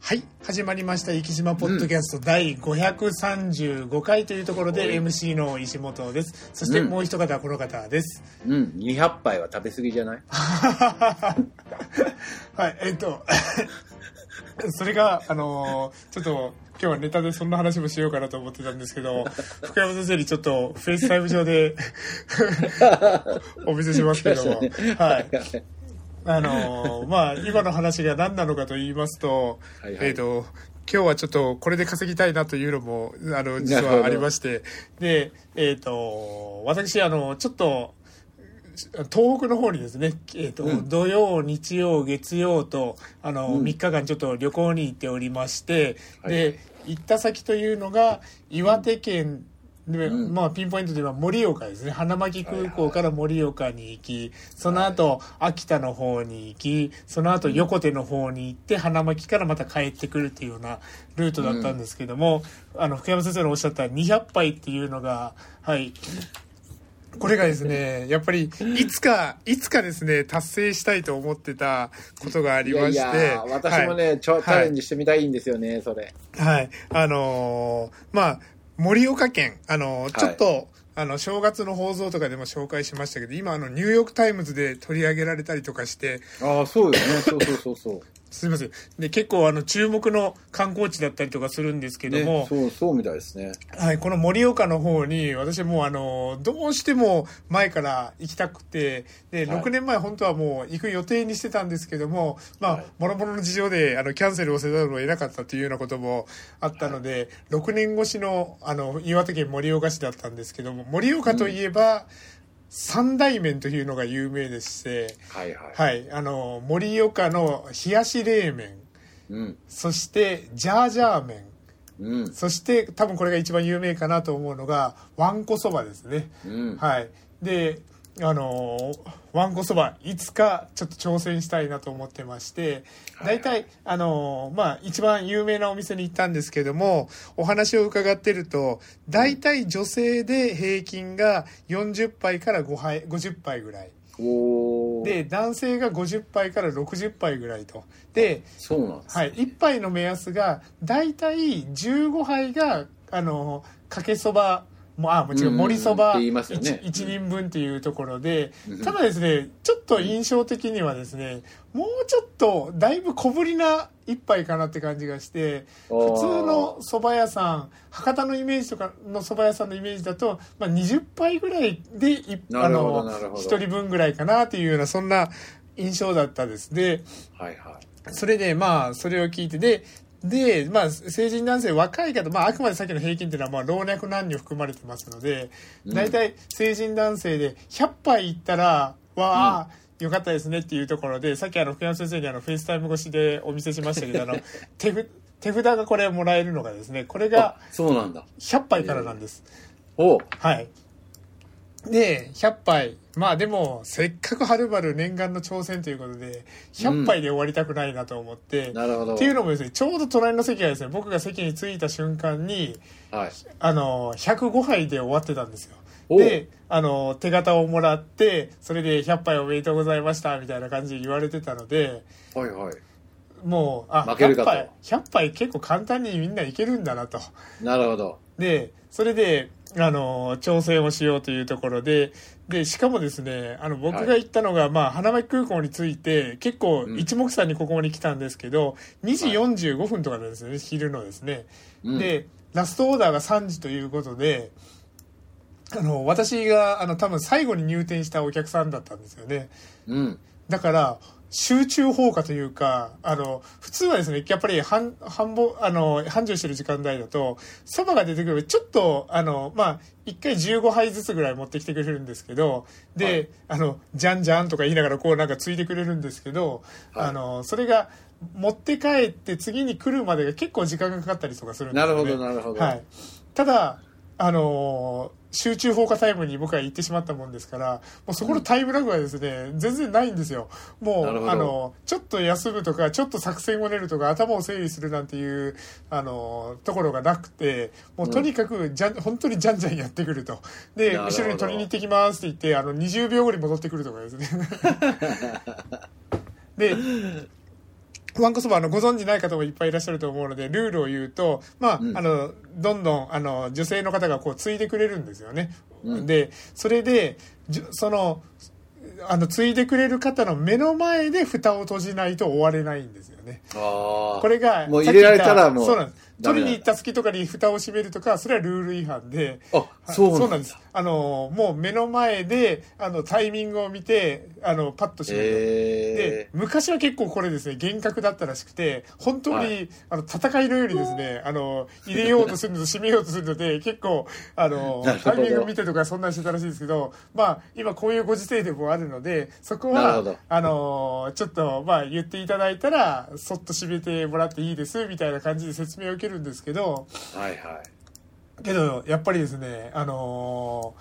はい始まりました「生島ポッドキャスト」第535回というところで MC の石本です。そしてもう一方この方です、うん、200杯は食べ過ぎじゃない？はいえっと それがあのーちょっと今日はネタでそんな話もしようかなと思ってたんですけど福山先生にちょっと FaceTime 上で お見せしますけども、はいあのーまあ今の話が何なのかと言いますと、はいはい。えっ、と今日はちょっとこれで稼ぎたいなというのもあの実はありまして。でえっ、と私あのちょっと東北の方にですね、えーとうん。土曜日曜月曜とあの、うん。3日間ちょっと旅行に行っておりまして、はい。で行った先というのが岩手県で、うんまあ、ピンポイントでは盛岡ですね花巻空港から盛岡に行き、その後、秋田の方に行きその後横手の方に行って花巻からまた帰ってくるっていうようなルートだったんですけども、あの福山先生のおっしゃった200杯っていうのがはいこれがですね、やっぱり、いつか、いつかですね、達成したいと思ってたことがありいやいまして。や、私もね、ちょチャレンジしてみたいんですよね、それ。はい。はい。あのーまあ、盛岡県、あのーちょっと、あの、正月の放送とかでも紹介しましたけど、今、あの、ニューヨークタイムズで取り上げられたりとかして、ああ、そうよね。そうそうそうそう。すみません。で、結構、あの、注目の観光地だったりとかするんですけども、ね、そう、そうみたいですね。はい、この盛岡の方に私もうあのどうしても前から行きたくてではい6年前本当はもう行く予定にしてたんですけどもまあはいもろもろの事情であのキャンセルをせざるを得なかったというようなこともあったので、6年越しのあの岩手県盛岡市だったんですけども盛岡といえば、三大麺というのが有名でして、はいはい。はい、あの盛岡の冷やし冷麺うん。そしてジャージャー麺うん。そして多分これが一番有名かなと思うのがわんこそばですね。うん。はい。で、あのーわんこそばいつかちょっと挑戦したいなと思ってまして、大体、あのーまあ一番有名なお店に行ったんですけども、お話を伺ってると、大体女性で平均が40杯から5杯50杯ぐらい。で、男性が50杯から60杯ぐらいと。で、そうなんです。はい、1杯の目安が大体15杯があのかけそばもあもちろんうん盛りそばって言いますよね。1, 人分っていうところで、うん。ただですねちょっと印象的にはですねもうちょっとだいぶ小ぶりな一杯かなって感じがして普通の蕎麦屋さん博多のイメージとかの蕎麦屋さんのイメージだと、まあ、20杯ぐらいでいあのなるほど。1人分ぐらいかなっていうようなそんな印象だったですではいはい。それでまあそれを聞いてででまあ成人男性若い方まああくまでさっきの平均っていうのはまあ老若男女含まれてますのでうん大体成人男性で100杯いったらわあ、よかったですねっていうところでさっきあの福山先生にあの FaceTime 越しでお見せしましたけどあの 手ふ手札がこれもらえるのがですねこれがあ、そうなんだ。100杯からなんです。おうはい。で、100杯。まあでも、せっかくはるばる念願の挑戦ということで、100杯で終わりたくないなと思って、なるほど。っていうのもですね、ちょうど隣の席がですね、僕が席に着いた瞬間に、はい。あの、105杯で終わってたんですよ。おで、あの、手形をもらって、それで100杯おめでとうございました、みたいな感じで言われてたので、はいはい。もう、あ、100負けるかと杯、100杯結構簡単にみんないけるんだなと。なるほど。で、それで、あの、挑戦をしようというところで、で、しかもですね、あの、僕が行ったのが、まあ、花巻空港に着いて、結構うん一目散にここに来たんですけど、2時45分とかなんですよね、昼のですね。うん、で、ラストオーダーが3時ということで、あの、私が、あの、多分最後に入店したお客さんだったんですよね。うん。だから、集中放火というか、あの、普通はですね、やっぱり繁、繁忙、あの、繁盛してる時間帯だと、蕎麦が出てくるちょっと、あの、まあ、1回15杯ずつぐらい持ってきてくれるんですけど、で、はいあの、じゃんじゃんとか言いながらこうなんかついてくれるんですけど、はいあの、それが持って帰って次に来るまでが結構時間がかかったりとかするんですよね。なるほど、なるほど。はい。ただ、あのー集中放火タイムに僕は行ってしまったもんですから、もうそこのタイムラグはですね、全然ないんですよ。もう、あの、ちょっと休むとか、ちょっと作戦を練るとか、頭を整理するなんていう、あの、ところがなくて、もうとにかく、じゃん、本当にじゃんじゃんやってくると。で、後ろに取りに行ってきますって言って、あの、20秒後に戻ってくるとかですね。で、ワンコそばあのご存知ない方もいっぱいいらっしゃると思うのでルールを言うとまあ、うん。あのどんどんあの女性の方がこうついでくれるんですよね、うん。でそれでそのあのついでくれる方の目の前で蓋を閉じないと終われないんですよね。これがもう入れられたらもうそうなんです取りに行った隙とかに蓋を閉めるとかそれはルール違反で。あ、そうなんです。あのもう目の前であのタイミングを見てあのパッと閉める。でえ昔は結構これですね厳格だったらしくて本当に、はい。あの戦いのようにですねあの入れようとするのと閉めようとするので結構あのタイミングを見てとかそんなにしてたらしいですけどまあ今こういうご時世でもあるのでそこはあのちょっとまあ言っていただいたらそっと閉めてもらっていいですみたいな感じで説明を受けるんですけどー、はいはい。けどやっぱりですねあの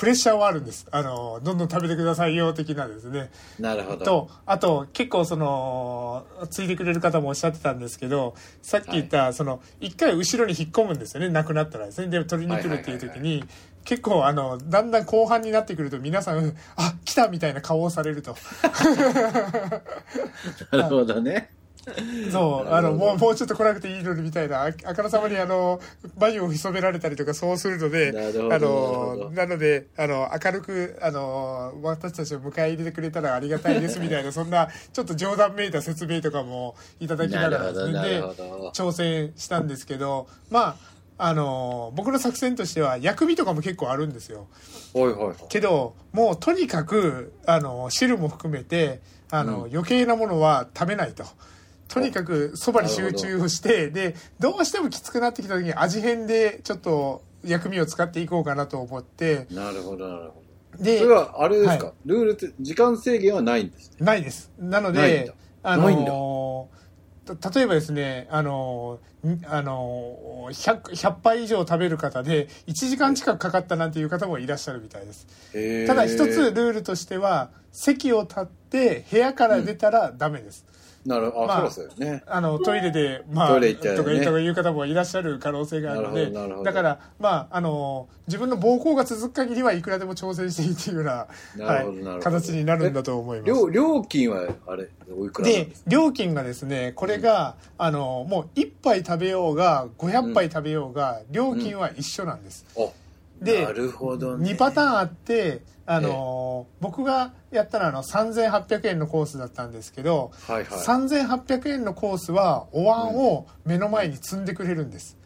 プレッシャーはあるんです。あのどんどん食べてくださいよ的なですね。なるほど。とあと結構そのついてくれる方もおっしゃってたんですけどさっき言った、その一回後ろに引っ込むんですよね。なくなったらですね。で取りに来るっていう時に、結構あのだんだん後半になってくると皆さんあ来たみたいな顔をされると。なるほどね。そうあのもうもうちょっと来なくていいのにみたいなああからさまにあの眉を潜められたりとかそうするのであのなのであの明るくあの私たちを迎え入れてくれたらありがたいですみたいな そんなちょっと冗談めいた説明とかもいただきながらで。挑戦したんですけどまああの僕の作戦としては薬味とかも結構あるんですよ。ほいほい。けどもうとにかくあの汁も含めてあの、うん余計なものは食べないと。とにかくそばに集中をしてでどうしてもきつくなってきた時に味変でちょっと薬味を使っていこうかなと思って。なるほど、なるほど。でそれはあれですか、はい。ルールって時間制限はないんですね？ないです。なのであのた例えばですねあのんあの 100, 100杯以上食べる方で1時間近くかかったなんていう方もいらっしゃるみたいです。ただ一つルールとしては席を立って部屋から出たらダメです、なるほど、あ、まあそうですよね。あのトイレで、まあ、トイレ行っちゃうとかとかいう方もいらっしゃる可能性があるのでだから、まあ、あの自分の膀胱が続く限りはいくらでも挑戦していいっていうようなはい、形になるんだと思います。料料金はあれ、おいくらで料金がですねこれが、あのもう1杯食べようが500杯食べようが、料金は一緒なんです。あでなるほどね。2パターンあってあの、僕がやったのはあの3800円のコースだったんですけど、はいはい。3800円のコースはお椀を目の前に積んでくれるんです、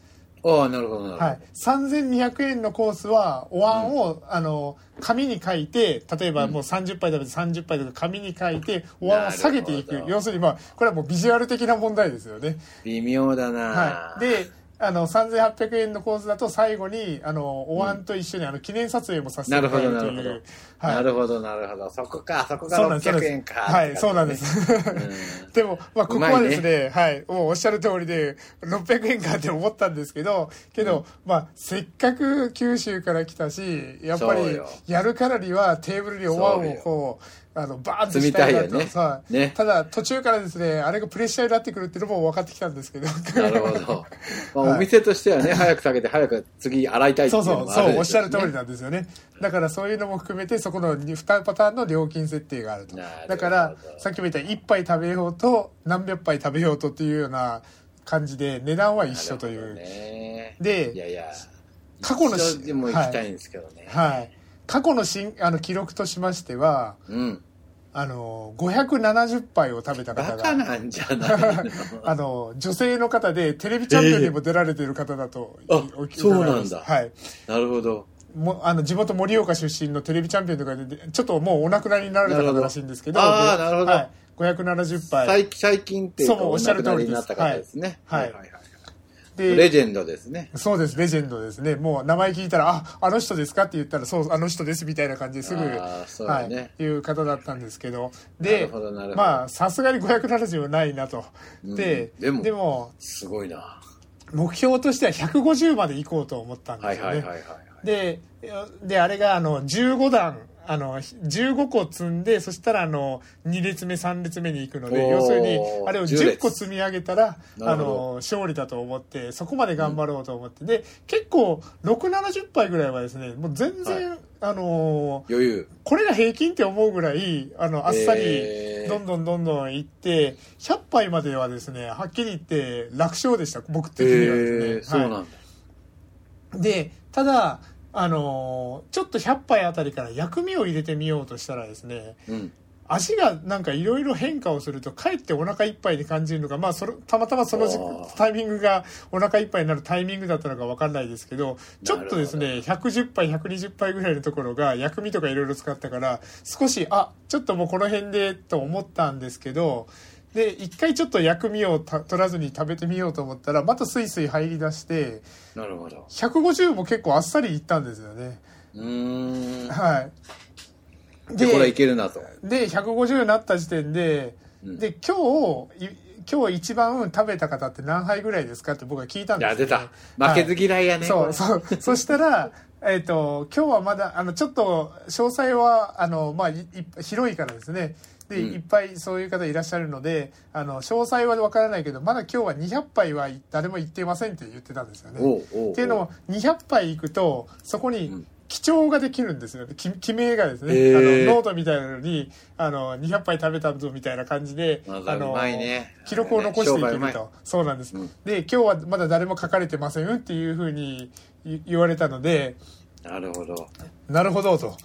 ああ、なるほど、なるほど。はい、3200円のコースはお椀を、あの紙に書いて例えばもう30杯食べて30杯とか紙に書いてお椀を下げていく。要するにまあこれはもうビジュアル的な問題ですよね、微妙だな、はい、であの3800円のコースだと最後にあのお椀と一緒にあの記念撮影もさせてもらえるとなるほどなるいう、はい。なるほど、なるほど。そこか、そこがそうなんです。そう600円か。はいそうなんです。うん。でも、まあ、ここはですね、はい、もうおっしゃる通りで、600円かって思ったんですけど、けど、まあ、せっかく九州から来たし、やっぱりやるからにはテーブルにお椀をこう、あの、バーンと積みしたいなと。たねねただ、途中からですね、あれがプレッシャーになってくるっていうのも分かってきたんですけど。なるほど。まあ、はいお店としてはね、早く下げて、早く次洗いたいってそいううのそう、そう、もあるでしょおっしゃる通りねなんですよね。だからそういうのも含めて、そこの2パターンの料金設定があるとなるだから、さっきも言った1杯食べようと、何百杯食べようとっていうような感じで、値段は一緒という。ね、でいやいや、過去のでも行きたいんですけどね。はい。過去の新あの記録としましては、うん。あの、570杯を食べたバ方が、カなんじゃないの。あの、女性の方でテレビチャンピオンにも出られてる方だと、えー。あお伺いそうなんだ。しはい。なるほど。もあの地元盛岡出身のテレビチャンピオンとかでちょっともうお亡くなりになられた方らしいんですけどあーでなるほど。はい、570杯。最最近っていうか、そうおっしゃる通りです。なった方ですね。はい。はいはいはい。でレジェンドですね。そうですレジェンドですねもう名前聞いたら「ああの人ですか?」って言ったら「そうあの人です」みたいな感じですぐ、あーそうはいいう方だったんですけどなでまあさすがに570はないなと、うんででもでもすごいな。目標としては150まで行こうと思ったんですよね。でであれがあの15段あの15個積んでそしたらあの2列目3列目に行くので要するにあれを10 10個積み上げたらあの勝利だと思ってそこまで頑張ろうと思って、で結構670杯ぐらいはですねもう全然、あの余裕。これが平均って思うぐらいあのあっさり、どんどんどんどん行って100杯まではですねはっきり言って楽勝でした僕的にはえですね、そうなんだ。はい。でただあのーちょっと100杯あたりから薬味を入れてみようとしたらですねうん。味がなんかいろいろ変化をするとかえってお腹いっぱいで感じるのがまあそれたまたまそのタイミングがお腹いっぱいになるタイミングだったのか分かんないですけどちょっとですね110杯120杯ぐらいのところが薬味とかいろいろ使ったから少しあちょっともうこの辺でと思ったんですけどで一回ちょっと薬味をた取らずに食べてみようと思ったらまたスイスイ入り出してなるほど。150も結構あっさりいったんですよね。うーん。はいで、これいけるなと。で150になった時点で、うんで今日い今日一番食べた方って何杯ぐらいですかって僕は聞いたんいや、ですよ、出た。負けず嫌いやね。そうそう そしたらえっ、と今日はまだあのちょっと詳細はあのまあいい広いからですねで、うん。いっぱいそういう方いらっしゃるのであの詳細は分からないけどまだ今日は200杯は誰も行っていませんって言ってたんですよね。っていうのも200杯行くとそこにうん。記帳ができるんですよき記名がですね、へー。あのノートみたいなのにあの200杯食べたぞみたいな感じであのね。記録を残していけると。そうなんです、うん。で今日はまだ誰も書かれてませんよっていうふうに言言われたのでなるほど。なるほどと。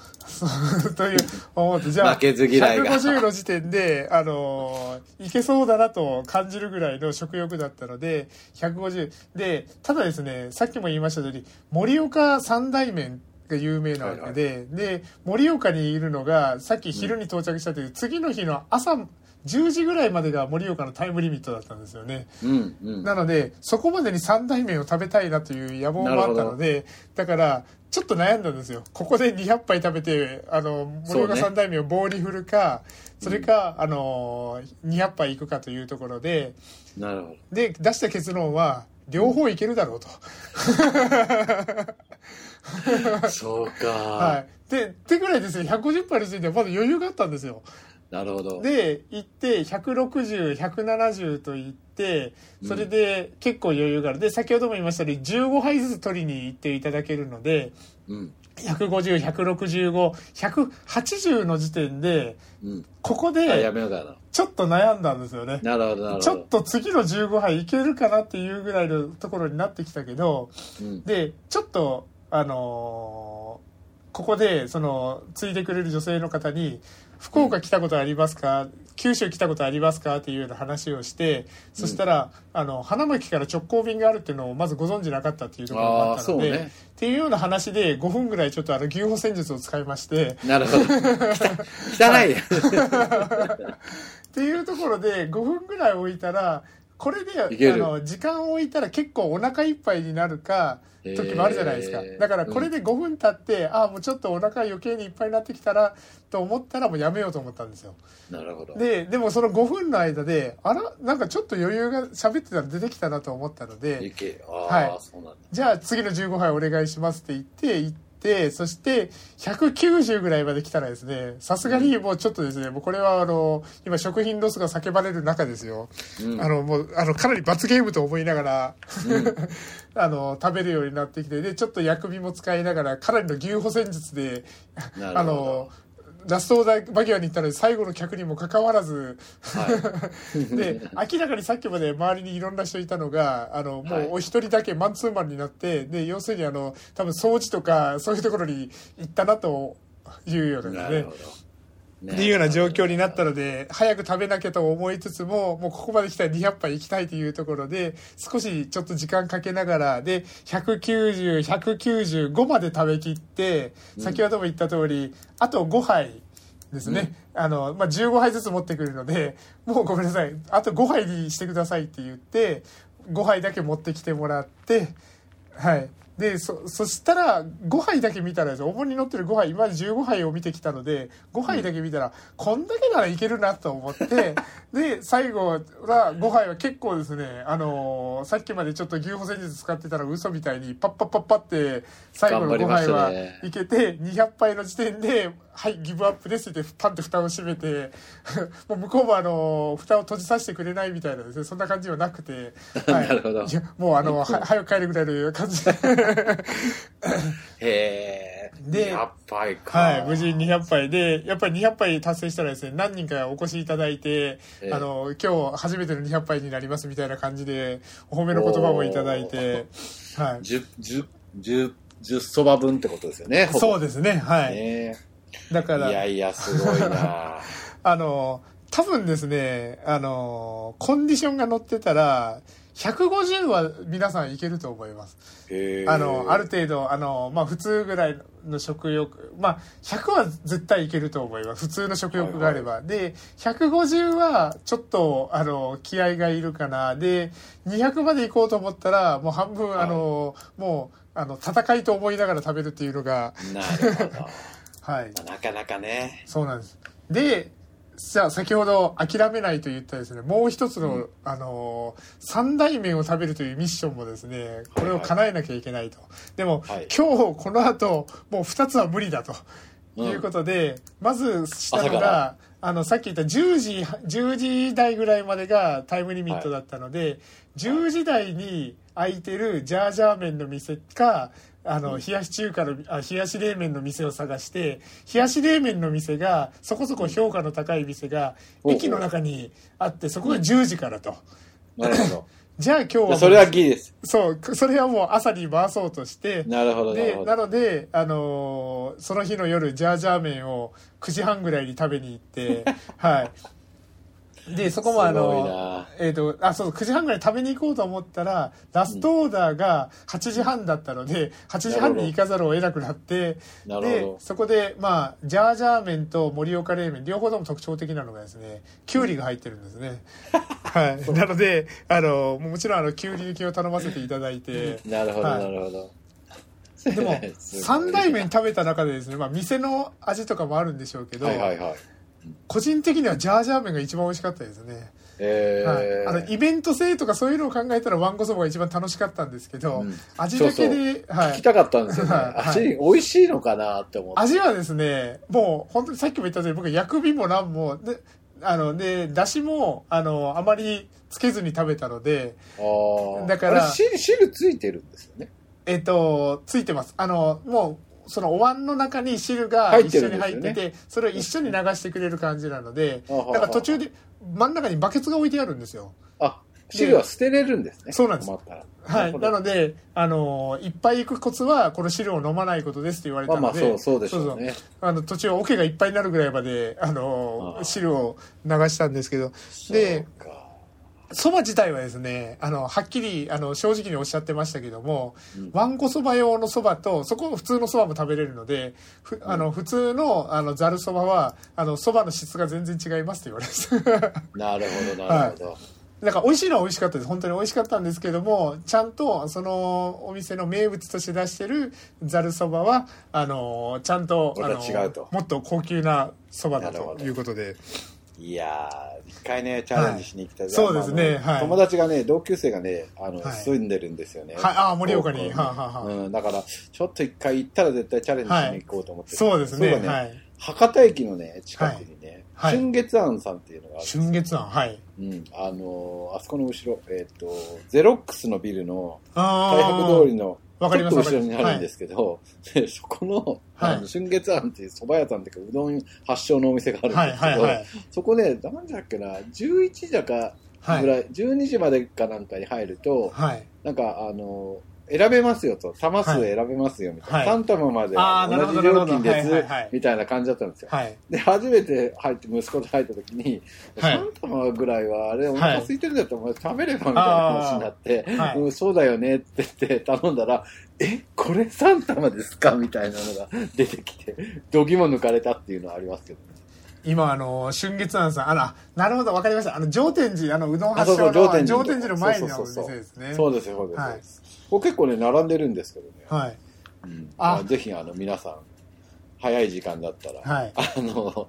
という思って。じゃあ負けず嫌いが。150の時点であのいけそうだなと感じるぐらいの食欲だったので150でただですねさっきも言いました通り盛岡三大麺が有名なわけで、で盛岡にいるのがさっき昼に到着したという、次の日の朝10時ぐらいまでが盛岡のタイムリミットだったんですよね。うんうん。なのでそこまでに三大麺を食べたいなという野望もあったのでだからちょっと悩んだんですよここで200杯食べてあの盛岡三大麺を棒に振るかそ,、れか、あの200杯いくかというところでなるほど。で出した結論は両方いけるだろうと。そうか、はい、でってぐらいですね150杯についてはまだ余裕があったんですよ。なるほど。で行って160170と言ってそれで結構余裕があるで先ほども言いましたように15杯ずつ取りに行っていただけるのでうん。150165180の時点でうん。ここで。ちょっと悩んだんですよね。なるほど、なるほど。ちょっと次の15杯いけるかなっていうぐらいのところになってきたけどうん。でちょっとあのーここでそのついてくれる女性の方に「福岡来たことありますか？九州来たことありますか?」っていうような話をしてそしたら、あの花巻から直行便があるっていうのをまずご存知なかったっていうところがあったので、ねっていうような話で5分ぐらいちょっとあの牛歩戦術を使いましてなるほど。汚 い。っていうところで5分ぐらい置いたらこれであの時間を置いたら結構お腹いっぱいになるか時もあるじゃないですか、へーだからこれで5分経って、ああもうちょっとお腹余計にいっぱいになってきたらと思ったらもうやめようと思ったんですよ。なるほど。ででもその5分の間であら？なんかちょっと余裕が喋ってたら出てきたなと思ったのいではい。じゃあ次の15杯お願いしますって言って行ってそして190ぐらいまで来たらですねさすがにもうちょっとですねもうこれはあの今食品ロスが叫ばれる中ですよ、うん。あのもうあのかなり罰ゲームと思いながら、あの食べるようになってきてでちょっと薬味も使いながらかなりの牛歩戦術であのラストオーダーバギアに行ったので最後の客にもかかわらずはい。で明らかにさっきまで周りにいろんな人いたのがあのもうお一人だけマンツーマンになってで要するにあの多分掃除とかそういうところに行ったなというようなですねなるほど。ね。っていうような状況になったので早く食べなきゃと思いつつももうここまで来たら200杯行きたいというところで少しちょっと時間かけながらで190195まで食べきって先ほども言った通りあと5杯ですね、あのまあ、15杯ずつ持ってくるのでもうごめんなさい。あと5杯にしてくださいって言って5杯だけ持ってきてもらってはいでそそしたら5杯だけ見たらですよ。重に乗ってる5杯今まで15杯を見てきたので5杯だけ見たら、こんだけならいけるなと思って で最後は5杯は結構ですねあのーさっきまでちょっと牛歩戦術使ってたら嘘みたいにパッパッパッパって最後の5杯はいけて200杯の時点で「はいギブアップです」ってパンって蓋を閉めて もう向こうもあの蓋を閉じさせてくれないみたいなですねそんな感じはなくて、はい、なるほどいやもうあのは早く帰るぐらいの感じでへえ。で、200杯か。はい、無事200杯で、やっぱり200杯達成したらですね、何人かお越しいただいて、ええあの、今日初めての200杯になりますみたいな感じで、お褒めの言葉もいただいて、はい。10、10、10、10そば分ってことですよね。そうですね、はい。ねだから、いやいや、すごいな あの、多分ですね、あの、コンディションが乗ってたら、150は皆さんいけると思います。あの、ある程度、あの、まあ、普通ぐらいの食欲、まあ、100は絶対いけると思います。普通の食欲があれば。で、150はちょっと、あの、気合がいるかな。で、200まで行こうと思ったら、もう半分、はいあの、もう、あの、戦いと思いながら食べるっていうのが、なるほど。はい。なかなかね。そうなんです。で、じゃあ先ほど諦めないと言ったですね、もう一つの、うんあのー三大麺を食べるというミッションもですね、これを叶えなきゃいけないと。でも、はい今日この後、もう二つは無理だと。うんいうことで、まずしたの朝からが、あの、さっき言った10時、10時台ぐらいまでがタイムリミットだったので、10時台に空いてるジャージャー麺の店か、あの、冷やし中華の、あ冷やし冷麺の店を探して、冷やし冷麺の店が、そこそこ評価の高い店が、うん駅の中にあって、そこが10時からと。なるほど。じゃあ今日はそれはギリです。そう、それはもう朝に回そうとして、なるほど、でな。ので、あのーその日の夜ジャージャー麺を9時半ぐらいに食べに行って はいでそこもあのなえっ、とあそう9時半ぐらい食べに行こうと思ったらラストオーダーが8時半だったので、8時半に行かざるを得なくなってで。そこでまあジャージャー麺と盛岡冷麺両方とも特徴的なのがですねきゅうりが入ってるんですね、はいなのであのもちろんあのきゅうり抜きを頼ませていただいてなるほど、はいなるほど。でも 三大麺食べた中でですね、まあ、店の味とかもあるんでしょうけど、はいはいはい。個人的にはジャージャー麺が一番美味しかったですね、えはい、ーあのイベント性とかそういうのを考えたらわんこそばが一番楽しかったんですけど、うん。味だけではい。聞きたかったんですよね。はい。味、美味しいのかなって思って。味はですねもう本当にさっきも言ったように僕薬味も何もであのでだしもあのあまりつけずに食べたのであー。だからあれ汁、汁ついてるんですよね。えっとついてます。あのもうそのお椀の中に汁が一緒に入っててそれを一緒に流してくれる感じなのでだから途中で真ん中にバケツが置いてあるんですよ。あ、汁は捨てれるんですね。そうなんです。はい、なので、あのいっぱい行くコツはこの汁を飲まないことですって言われたので、まあまあ、そう、そうでしょうね。あの途中桶がいっぱいになるぐらいまで、あのああ汁を流したんですけど。でそば自体はですねあのはっきりあの正直におっしゃってましたけども、うんわんこそば用のそばとそこ普通のそばも食べれるのでふあの普通のあのざるそばはあのそばの質が全然違いますって言われました なるほど、なるほど。なんか美味しいのは美味しかったです。本当に美味しかったんですけどもちゃんとそのお店の名物として出してるざるそばはあのちゃんとこあのもっと高級なそばだということで。いやー、一回ね、チャレンジしに行きたい。はい。そうですね。はい。友達がね、同級生がね、あの、はい。住んでるんですよね。はい。あ盛岡に。はあはあはあうん、だから、ちょっと一回行ったら絶対チャレンジしに行こうと思ってるそうですね。そうだはい。博多駅のね、近くにね、はい。春月庵さんっていうのがある。春月庵。はい。うん、あのーあそこの後ろ、えっ、と、ゼロックスのビルのあ大白通りの、わかります後ろにあるんですけど、でそこの、はい。あの春月庵っていう蕎麦屋さんっていうか、うどん発祥のお店があるんはいですけど、はいはいそこね、何時だっけな、11時だかはいぐらい、12時までかなんかに入ると、はい。なんか、あの、選べますよと、玉数選べますよみたいな。はい。3玉まで同じ料金ですみたいな感じだったんですよ。はい。で、初めて入って、息子と入った時に、はい。3玉ぐらいは、あれ、お腹空いてるんだったら、お前食べればみたいな話になって、はい。うん、そうだよねって言って頼んだら、え、これ3玉ですかみたいなのが出てきて、度肝抜かれたっていうのはありますけどね。今あの春月庵さんあらなるほどわかりました。あの上天寺あのうどん発祥の上天寺の前にあるお店ですね。そうですよ、そう。です。はいそうですこれ結構ね、並んでるんですけどね。はい。うん。あ。まあぜひ、あの、皆さん、早い時間だったら、はい。あの、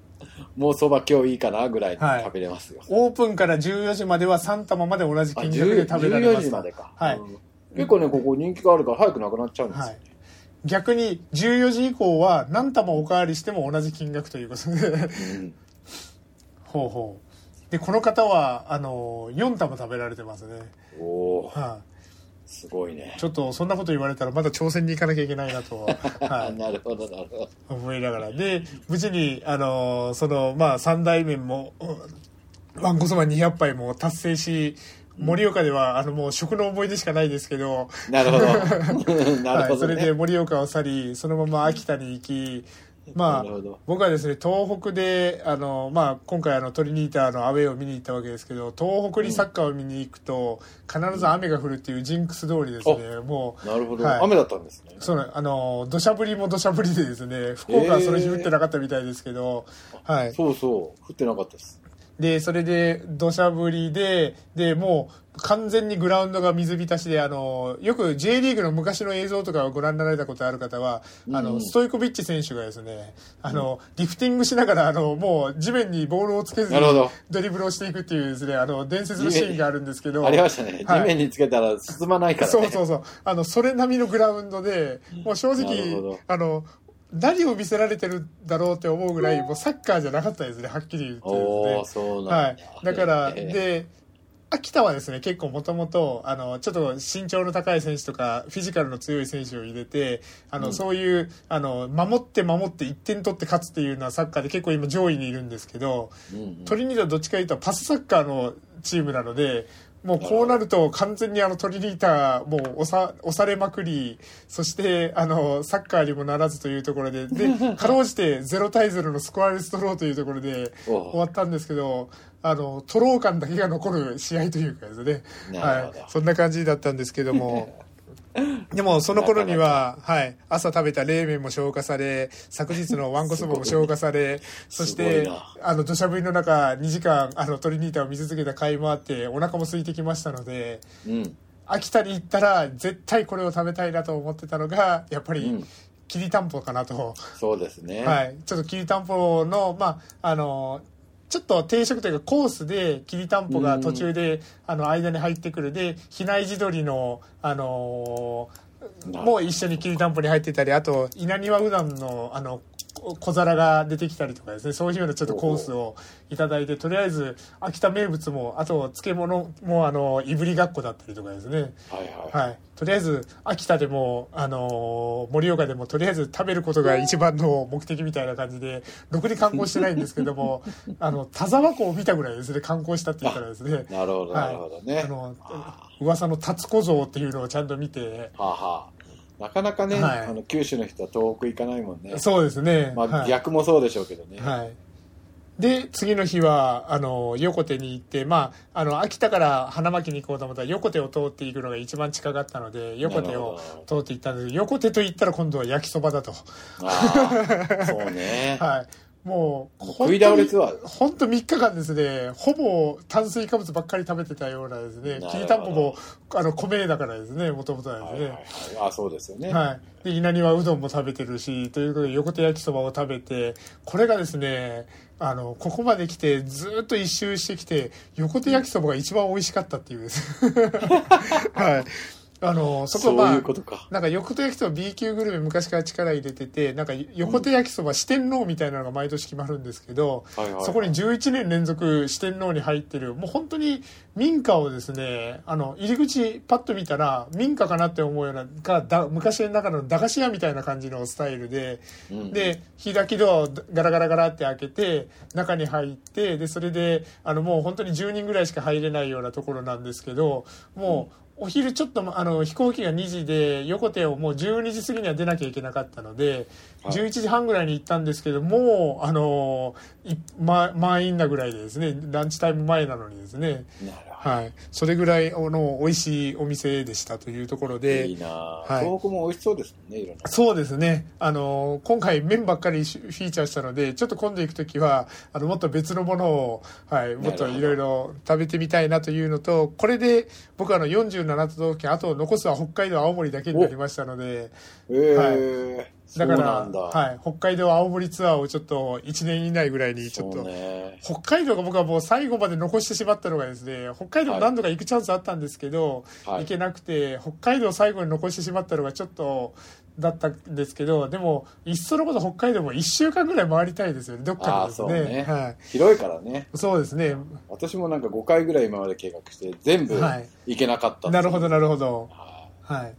もうそば今日いいかなぐらいにはい食べれますよ。オープンから14時までは3玉まで同じあ、金額で食べられ14ます時までか。はい。うん。結構ね、ここ人気があるから早くなくなっちゃうんですよ。はい。逆に14時以降は何玉おかわりしても同じ金額ということで。うん。ほうほう。でこの方はあの4玉食べられてますね。おー。はすごいね。ちょっとそんなこと言われたらまだ挑戦に行かなきゃいけないなと、は。い、なるほどなるほど。思いながら。で無事にあのそのまあ三大麺もうんわんこそば200杯も達成し盛岡ではあのもう食の思い出しかないですけど。なるほど。なるはい、ほどね。それで盛岡を去りそのまま秋田に行きまあ僕はですね東北であの、まあ、今回あのトリニータのアウェーを見に行ったわけですけど東北にサッカーを見に行くと必ず雨が降るっていうジンクス通りですね、もうなるほど、はい。雨だったんですね。そうねあの土砂降りも土砂降りでですね福岡はその日降ってなかったみたいですけど、はい、そうそう。降ってなかったです。でそれで土砂降りででもう完全にグラウンドが水浸しであのよく J リーグの昔の映像とかをご覧になられたことある方は、あのうん。ストイコビッチ選手がですねあの、リフティングしながらあのもう地面にボールをつけずにドリブルをしていくっていうですねあの伝説のシーンがあるんですけど。ありましたね、はい。地面につけたら進まないからね。そうそうそう。あのそれ並みのグラウンドでもう正直ど。あの何を見せられてるんだろうって思うぐらいもうサッカーじゃなかったですねはっきり言ってですね。そうなんだ、はい、だから、えーで秋田はですね結構もともとあのちょっと身長の高い選手とかフィジカルの強い選手を入れてあの、うん。そういうあの守って守って1点取って勝つっていうのはサッカーで結構今上位にいるんですけど、うんうん。トリニータはどっちかというとパスサッカーのチームなのでもうこうなると完全にあのトリニータもう押さ押されまくりそしてあのサッカーにもならずというところででかろうじて0対0のスコアレスドローというところで お終わったんですけどあのトロー感だけが残る試合というかですね、はい、そんな感じだったんですけども。でもその頃には、はい、朝食べた冷麺も消化され昨日のわんこそばも消化され そしてあの土砂降りの中2時間あのトリニータを見続けた甲斐もあってお腹も空いてきましたのでうん。秋田に行ったら絶対これを食べたいなと思ってたのがやっぱりうん。きりたんぽかなと、そうですね、はい、ちょっときりたんぽのまああのちょっと定食というかコースできりたんぽが途中で、あの間に入ってくるで比内地鶏のあのなもう一緒にきりたんぽに入ってたりあと稲庭うどんのあのこ小皿が出てきたりとかですね。そういうようなちょっとコースをいただいてとりあえず秋田名物もあと漬物もあのいぶりがっこだったりとかですね。はいはい、はい、とりあえず秋田でも、あのー盛岡でもとりあえず食べることが一番の目的みたいな感じでろくに観光してないんですけども あの田沢湖を見たぐらいですね。観光したって言ったらですね。なるほどなるほどね、あのあ噂の達子像っていうのをちゃんと見てはあはあなかなかね、はい。あの九州の人は東北行かないもんね。そうですね、まあ、はい。逆もそうでしょうけどね、はい、で次の日はあの横手に行って、まあ、あの秋田から花巻に行こうと思ったら横手を通っていくのが一番近かったので横手を通っていったんですけど横手と言ったら今度は焼きそばだと。ああそうね、はい。もう、食い倒れツアー本当3日間ですね、ほぼ炭水化物ばっかり食べてたようなですねきりたんぽも、あの、米だからですね、もともとはですね。はいはいはいあそうですよね、はい。で、稲庭うどんも食べてるし、ということで、横手焼きそばを食べて、これがですね、あの、ここまで来て、ずっと一周してきて、横手焼きそばが一番美味しかったっていうです。はい。あの、そこはまあいう、なんか横手焼きそば B 級グルメ昔から力入れててなんか横手焼きそば四天王みたいなのが毎年決まるんですけど、はいはいそこに11年連続四天王に入ってるもう本当に民家をですねあの入り口パッと見たら民家かなって思うような昔の中の駄菓子屋みたいな感じのスタイルで、うんで開きドアをガラガラガラって開けて中に入ってでそれであのもう本当に10人ぐらいしか入れないようなところなんですけどもう。お昼ちょっとあの飛行機が2時で横手をもう12時過ぎには出なきゃいけなかったので、はい。11時半ぐらいに行ったんですけどもうあのい、ま、満員なぐらいでですねランチタイム前なのにですね、はい、それぐらいあの美味しいお店でしたというところで。いいな、はい。東北も美味しそうですねいろんな。そうですね。あの、今回麺ばっかりフィーチャーしたので、ちょっと今度行くときは、あの、もっと別のものを、はい、もっといろいろ食べてみたいなというのと、これで僕はあの47都道府県、あと残すは北海道、青森だけになりましたので、えーだから、はい、北海道、青森ツアーをちょっと1年以内ぐらいにちょっと、ね。北海道が僕はもう最後まで残してしまったのがですね北海道何度か行くチャンスあったんですけど、はい。行けなくて北海道最後に残してしまったのがちょっとだったんですけどでもいっそのこと北海道も1週間ぐらい回りたいですよね。どっかでですね。ね。はい、広いからね。そうですね。私もなんか5回ぐらい今まで計画して全部はい。行けなかったんですなるほどなるほど。ははい。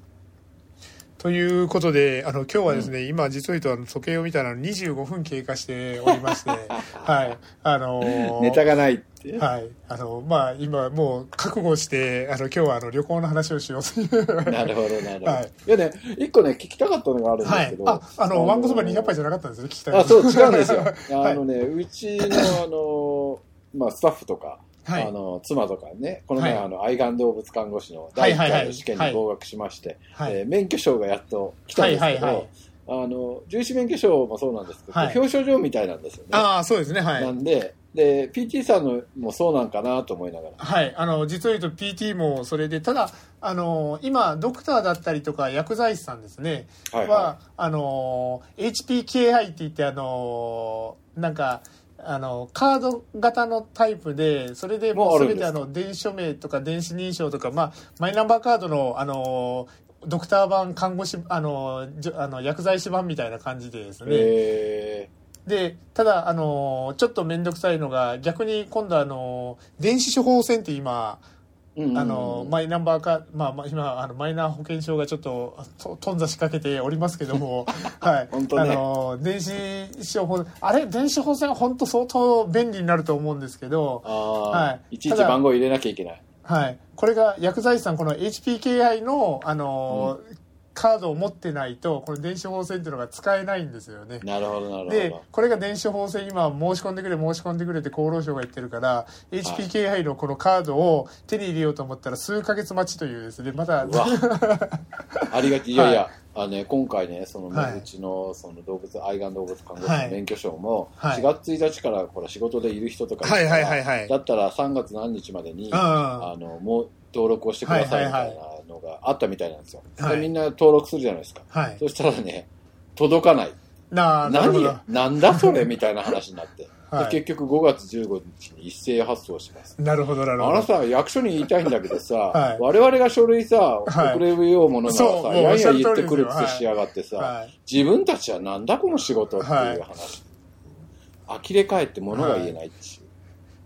ということで、あの、今日はですね、今実を言うとあの時計を見たら25分経過しておりまして、はい。あのーネタがないって。はい。あの、まあ、今もう覚悟して、あの、今日はあの、旅行の話をしようという。なるほど、なるほど。はいい、やね、一個ね、聞きたかったのがあるんですはいけど。。あ、あの、ワンコそば200杯じゃなかったんですよ、聞きたいあ、そう、違うんですよ。はいあのね、うちの、あの、まあ、スタッフとか、はい。あの、妻とかね、この前、はい。あの、愛玩動物看護師のは第1いはいはい回の試験に合格しまして、はい。えー免許証がやっと来たんですけど、はいはいはい。あの、重視免許証もそうなんですけど、はい。表彰状みたいなんですよね。ああ、そうですね、は。ないんで、で、PT さんのもそうなんかなと思いながら。はい。あの、実を言うと PT もそれで、ただ、あの、今、ドクターだったりとか薬剤師さんですね、はいは、はあの、HPKI って言って、あの、なんか、あの、カード型のタイプで、それでもうもうあるんですすべてあの、電子署名とか電子認証とか、まあ、マイナンバーカードの、あの、ドクター版、看護師、あの、あの薬剤師版みたいな感じでですい。ね、えで、ただ、あの、ちょっとめんどくさいのが、逆に今度あの、電子処方箋って今、あの、マイナンバーか、まあ、まあ今、あの、マイナ保険証がちょっと、と頓挫しかけておりますけども、はい。本当ねあの、電子処方、あれ、電子処方箋は本当相当便利になると思うんですけど、はいいちいち番号入れなきゃいけない。はい。これが薬剤師さん、この HPKI の、あの、カードを持ってないと、この電子処方箋っていうのが使えないんですよね。なるほど、なるほでど。これが電子処方箋今申し込んでくれ申し込んでくれって厚労省が言ってるから、HPKI のこのカードを手に入れようと思ったら数ヶ月待ちというですねまだ。うわ。ありがち。い。やいや、はあのね、今回ね、その、はい。うちの、その動物、愛玩動物看護師はい。の免許証も、はい。4月1日から、ほら、仕事でいる人とかはいはいはいはい。だったら3月何日までに、うんあの、もう、登録をしてくださいみたいなのがあったみたいなんですよ。はいでみんな登録するじゃないですか。はいそしたらね、届かない。な何やなんだそれみたいな話になって。はいで結局5月15日に一斉発送します。なるほどなるほどあのさ、役所に言いたいんだけどさ、はい我々が書類さ、はい送れようものならさ、そうもうやんや言ってくる癖しやがってさ、はい自分たちはなんだこの仕事っていう話。呆れ返って物が言えないっていう。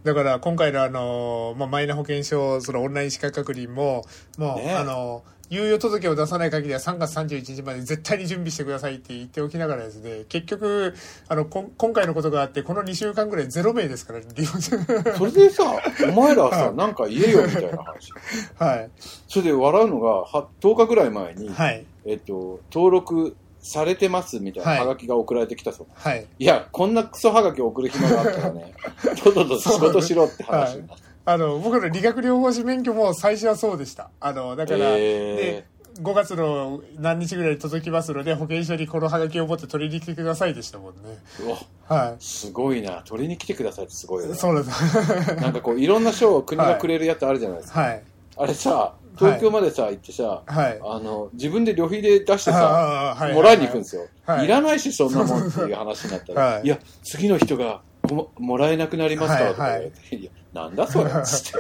だから今回のあの、まあ、マイナ保険証そのオンライン資格確認ももう、ね。あの猶予届を出さない限りは3月31日まで絶対に準備してくださいって言っておきながらですね結局あのこ今回のことがあってこの2週間ぐらいゼロ名ですから利用者それでさ、お前らはさ、い。なんか言えよみたいな話。はい。それで笑うのが、は10日ぐらい前に、はい。えっと、登録されてますみたいなはい。ハガキが送られてきたそう。はい。いや、こんなクソハガキ送る暇があったらね、とっとと仕事しろって話になって。あの僕の理学療法士免許も最初はそうでした。あのだから、えで5月の何日ぐらいに届きますので保険証にこのハガキを持って取りに来てくださいでしたもんね。ーうわ、はすごいな。取りに来てくださいってすごいよね。いそうなんです。なんかこう、いろんな賞を国がくれるやつあるじゃないですか。はい。あれさ、東京までさ、行ってさ、はい。あの、自分で旅費で出してさ、もらいに行くんですよ。はい。いらないし、そんなもんっていう話になったら、はい。い、や、次の人がももらえなくなりますか？らとかはい言われて、い。や、なんだそれ？っつって。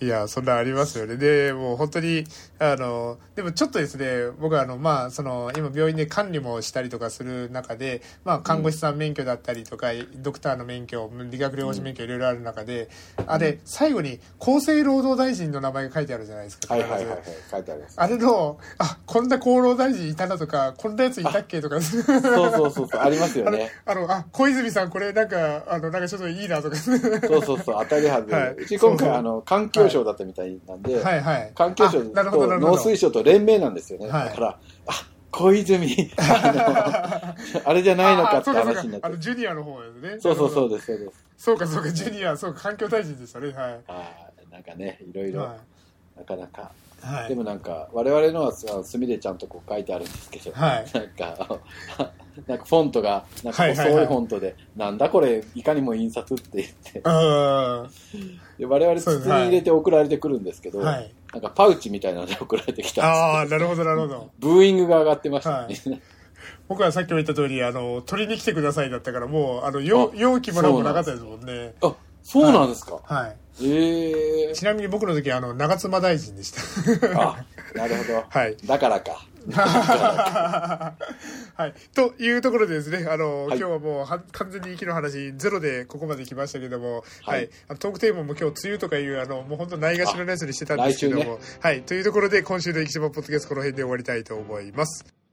いや、そんなありますよね。で、もう本当に、あの、でもちょっとですね、僕はあの、まあ、その、今病院で管理もしたりとかする中で、まあ、看護師さん免許だったりとか、ドクターの免許、理学療法士免許いろいろある中で、あれ、最後に厚生労働大臣の名前が書いてあるじゃないですか。はいはいはいはい書いてあります。あれの、あ、こんな厚労大臣いたなとか、こんなやついたっけとか、そうそうそうそう、ありますよね。あの、あ、小泉さんこれなんか、あの、なんかちょっといいなとか。そうそうそう、当たり外れ。はいうち今回、あの、環境省だったみたいなんで、はいはい。環境省あなるほどど農水省と連名なんですよね。はいだから、あ、小泉、あの、あれじゃないのかって話になってかあの、。ジュニアの方ですね。そうそうそうう。です、そうです。そうかそうか、ジュニア、そうか、環境大臣でしたね。はい。あーなんかね、いろいろ、はなかなか。い。はい。でもなんか、我々のはさ墨でちゃんとこう書いてあるんですけど、はいなんか、なんかフォントが、なんかはいはいはい細いフォントで、なんだこれ、いかにも印刷って言って、うん。で我々筒に入れて送られてくるんですけど、はい。なんかパウチみたいなので送られてきたんああ、なるほど、なるほど。ですブーイングが上がってましたね。僕はさっきも言った通り、あの、取りに来てくださいだったから、もう、あの、容あ容器もなんもなかったですもんね。あ、そうなんですか。はい。ええちなみに僕の時あの長妻大臣でした。あ、なるほど。はい。だからか。はい。というところでですね、あの、はい今日はもうは完全に息の話ゼロでここまで来ましたけども、は。はいいあのトークテーマも今日梅雨とかいう、あの、もう本当ないがしろのやつにしてたんですけども、あ来はい。というところで今週の生島ポッドキャストこの辺で終わりたいと思います。